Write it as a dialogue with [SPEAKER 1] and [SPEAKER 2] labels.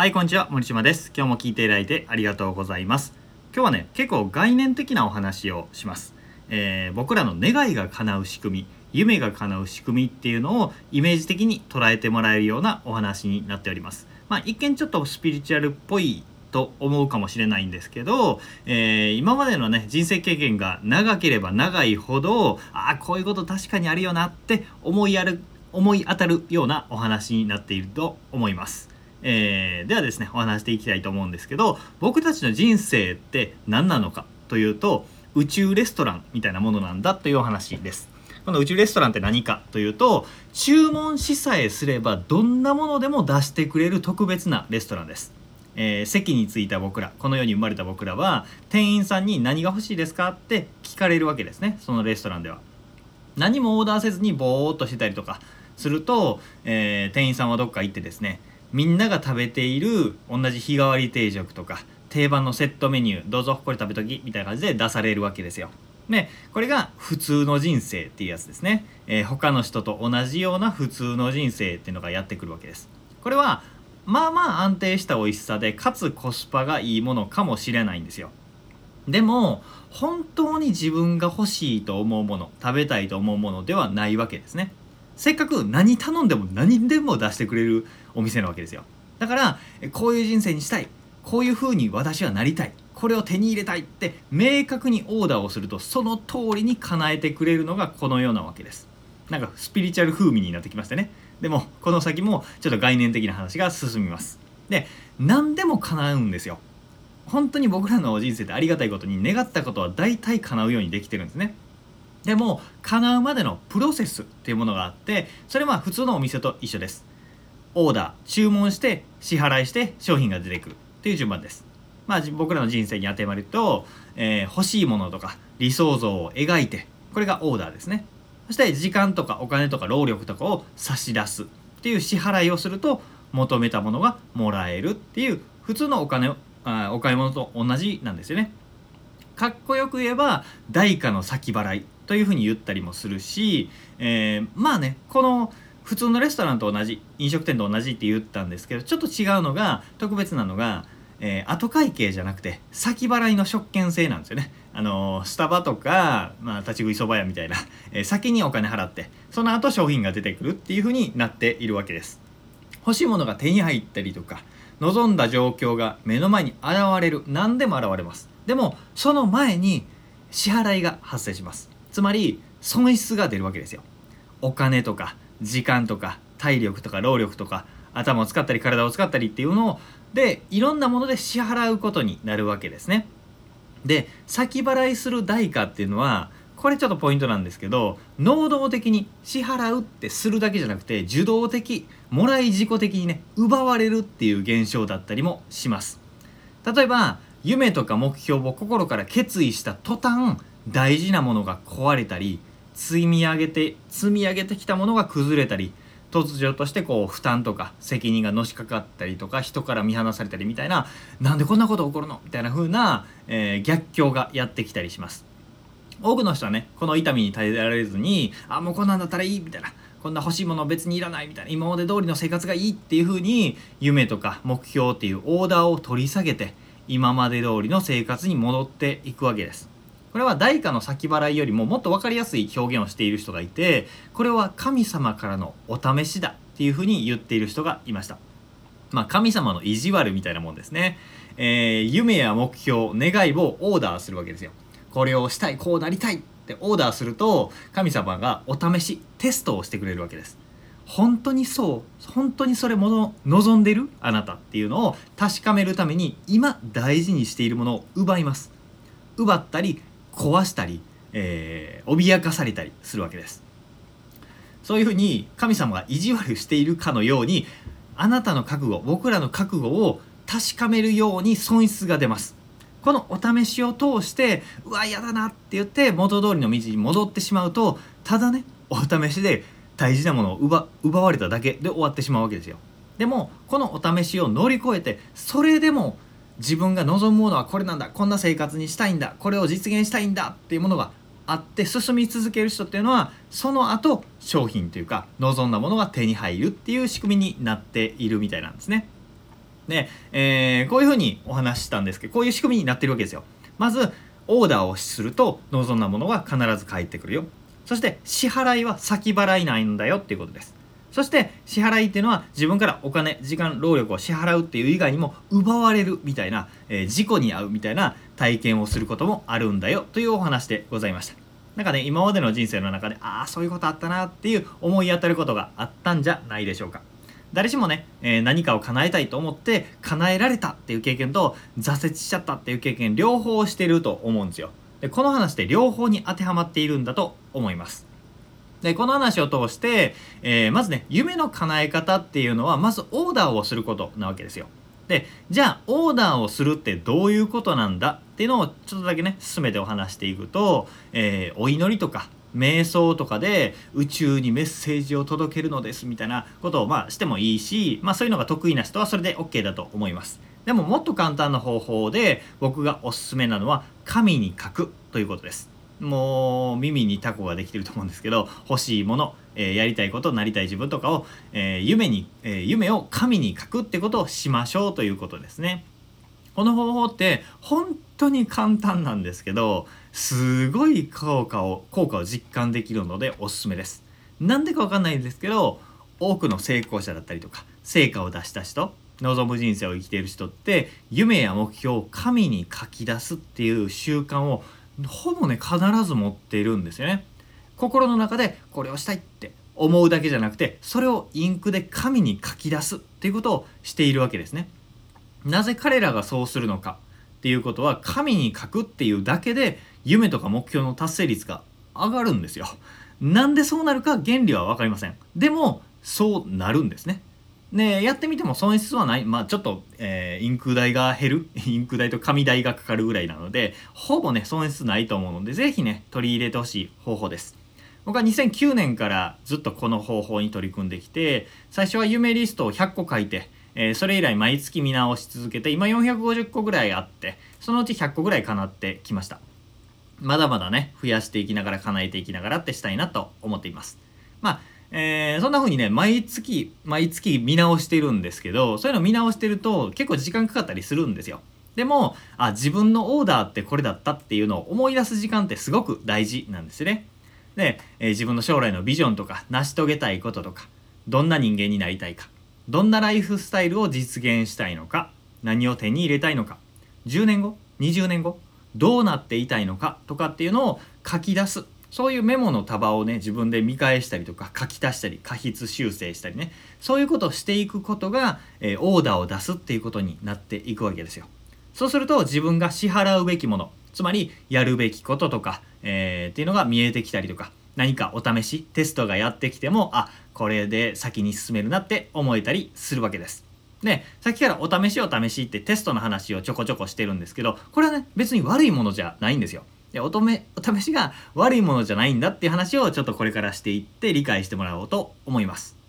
[SPEAKER 1] はい、こんにちは。森島です。今日も聞いていただいてありがとうございます。今日はね、結構概念的なお話をします。えー僕らの願いが叶う仕組み、夢が叶う仕組みっていうのをイメージ的に捉えてもらえるようなお話になっております。まあ、一見ちょっとスピリチュアルっぽいと思うかもしれないんですけど、えー今までのね人生経験が長ければ長いほどああこういうこと確かにあるよなって思いやる思い当たるようなお話になっていると思います。えーではですねお話していきたいと思うんですけど僕たちの人生って何なのかというと宇宙レストランみたいなものなんだというお話です。この宇宙レストランって何かというと注文しさえすればどんなものでも出してくれる特別なレストランです。えー席に着いた僕らこの世に生まれた僕らは店員さんに何が欲しいですかって聞かれるわけですねそのレストランでは。何もオーダーせずにぼーっとしてたりとかすると、えー店員さんはどっか行ってですねみんなが食べている同じ日替わり定食とか定番のセットメニューどうぞこれ食べときみたいな感じで出されるわけですよ。でこれが普通の人生っていうやつですね、えー他の人と同じような普通の人生っていうのがやってくるわけです。これはまあまあ安定した美味しさでかつコスパがいいものかもしれないんですよ。でも本当に自分が欲しいと思うもの食べたいと思うものではないわけですねせっかく何頼んでも何でも出してくれるお店なわけですよ。だからこういう人生にしたい。こういう風に私はなりたい。これを手に入れたいって明確にオーダーをするとその通りに叶えてくれるのがこのようなわけです。なんかスピリチュアル風味になってきましたね。でもこの先もちょっと概念的な話が進みます。で何でも叶うんですよ。本当に僕らの人生でありがたいことに願ったことは大体叶うようにできてるんですね。でも叶うまでのプロセスっていうものがあってそれは普通のお店と一緒です。オーダー注文して支払いして商品が出てくる。っていう順番です。まあ僕らの人生に当てはまると、えー欲しいものとか理想像を描いてこれがオーダーですね。そして時間とかお金とか労力とかを差し出す。っていう支払いをすると求めたものがもらえる。っていう普通のお金をあお買い物と同じなんですよね。かっこよく言えば代価の先払いというふうに言ったりもするし、えーまあねこの普通のレストランと同じ飲食店と同じって言ったんですけどちょっと違うのが特別なのが、えー後会計じゃなくて先払いの食券制なんですよね。あのースタバとか、まあ、立ち食いそば屋みたいな、えー先にお金払ってその後商品が出てくるっていうふうになっているわけです。欲しいものが手に入ったりとか望んだ状況が目の前に現れる何でも現れますでもその前に支払いが発生しますつまり損失が出るわけですよお金とか時間とか体力とか労力とか頭を使ったり体を使ったりっていうのをでいろんなもので支払うことになるわけですね。で先払いする代価っていうのはこれちょっとポイントなんですけど能動的に支払うってするだけじゃなくて受動的もらい自己的にね奪われるっていう現象だったりもします。例えば夢とか目標を心から決意した途端大事なものが壊れたり積み上げて積み上げてきたものが崩れたり突如としてこう負担とか責任がのしかかったりとか人から見放されたりみたいななんでこんなこと起こるのみたいな風な、えー逆境がやってきたりします。多くの人はねこの痛みに耐えられずにあもうこんなんだったらいいみたいなこんな欲しいもの別にいらないみたいな今まで通りの生活がいいっていう風に夢とか目標っていうオーダーを取り下げて今まで通りの生活に戻っていくわけです。これは代価の先払いよりももっと分かりやすい表現をしている人がいてこれは神様からのお試しだっていう風に言っている人がいました。まあ神様の意地悪みたいなもんですね、えー夢や目標願いをオーダーするわけですよ。これをしたいこうなりたいってオーダーすると神様がお試しテストをしてくれるわけです。本当にそう本当にそれもの望んでる？あなたっていうのを確かめるために今大事にしているものを奪います。奪ったり壊したり、えー脅かされたりするわけです。そういうふうに神様が意地悪しているかのようにあなたの覚悟僕らの覚悟を確かめるように損失が出ます。このお試しを通してうわ嫌だなって言って元通りの道に戻ってしまうとただねお試しで大事なものを奪奪われただけで終わってしまうわけですよ。でもこのお試しを乗り越えてそれでも自分が望むものはこれなんだこんな生活にしたいんだこれを実現したいんだっていうものがあって進み続ける人っていうのはその後商品というか望んだものが手に入るっていう仕組みになっているみたいなんですね。で、えー、こういうふうにお話ししたんですけどこういう仕組みになってるわけですよ。まずオーダーをすると望んだものが必ず返ってくるよ。そして支払いは先払いないんだよっていうことです。そして支払いっていうのは自分からお金時間労力を支払うっていう以外にも奪われるみたいな、えー、事故に遭うみたいな体験をすることもあるんだよというお話でございました。なんかね今までの人生の中でああそういうことあったなっていう思い当たることがあったんじゃないでしょうか。誰しもね、えー、何かを叶えたいと思って叶えられたっていう経験と挫折しちゃったっていう経験両方してると思うんですよ。でこの話って両方に当てはまっているんだと思います。でこの話を通して、えー、まずね夢の叶え方っていうのはまずオーダーをすることなわけですよ。でじゃあオーダーをするってどういうことなんだっていうのをちょっとだけね進めてお話していくと、えー、お祈りとか瞑想とかで宇宙にメッセージを届けるのですみたいなことをまあしてもいいし、まあ、そういうのが得意な人はそれで OK だと思います。でももっと簡単な方法で僕がおすすめなのは神に書くということです。もう耳にタコができてると思うんですけど欲しいもの、えー、やりたいことなりたい自分とかを、えー、夢に、えー、夢を神に書くってことをしましょうということですね。この方法って本当に簡単なんですけどすごい効果を効果を実感できるのでおすすめです。なんでかわかんないんですけど多くの成功者だったりとか成果を出した人望む人生を生きている人って夢や目標を神に書き出すっていう習慣をほぼね必ず持っているんですよね。心の中でこれをしたいって思うだけじゃなくてそれをインクで紙に書き出すっていうことをしているわけですね。なぜ彼らがそうするのかっていうことは紙に書くっていうだけで夢とか目標の達成率が上がるんですよ。なんでそうなるか原理は分かりません。でもそうなるんですね。でやってみても損失はない。まあちょっと、えー、インク代が減る。インク代と紙代がかかるぐらいなのでほぼね損失ないと思うので是非ね取り入れてほしい方法です。僕は2009年からずっとこの方法に取り組んできて最初は夢リストを100個書いて、えー、それ以来毎月見直し続けて今450個ぐらいあってそのうち100個ぐらい叶ってきました。まだまだね増やしていきながら叶えていきながらってしたいなと思っています。まあえー、そんな風にね毎月毎月見直してるんですけどそういうの見直してると結構時間かかったりするんですよ。でもあ自分のオーダーってこれだったっていうのを思い出す時間ってすごく大事なんですね。で、えー、自分の将来のビジョンとか成し遂げたいこととかどんな人間になりたいかどんなライフスタイルを実現したいのか何を手に入れたいのか10年後20年後どうなっていたいのかとかっていうのを書き出すそういうメモの束をね自分で見返したりとか書き足したり過筆修正したりねそういうことをしていくことが、えー、オーダーを出すっていうことになっていくわけですよ。そうすると自分が支払うべきものつまりやるべきこととか、えー、っていうのが見えてきたりとか何かお試しテストがやってきてもあこれで先に進めるなって思えたりするわけです。でさっきからお試しお試しってテストの話をちょこちょこしてるんですけどこれはね別に悪いものじゃないんですよ。でおとめお試しが悪いものじゃないんだっていう話をちょっとこれからしていって理解してもらおうと思います。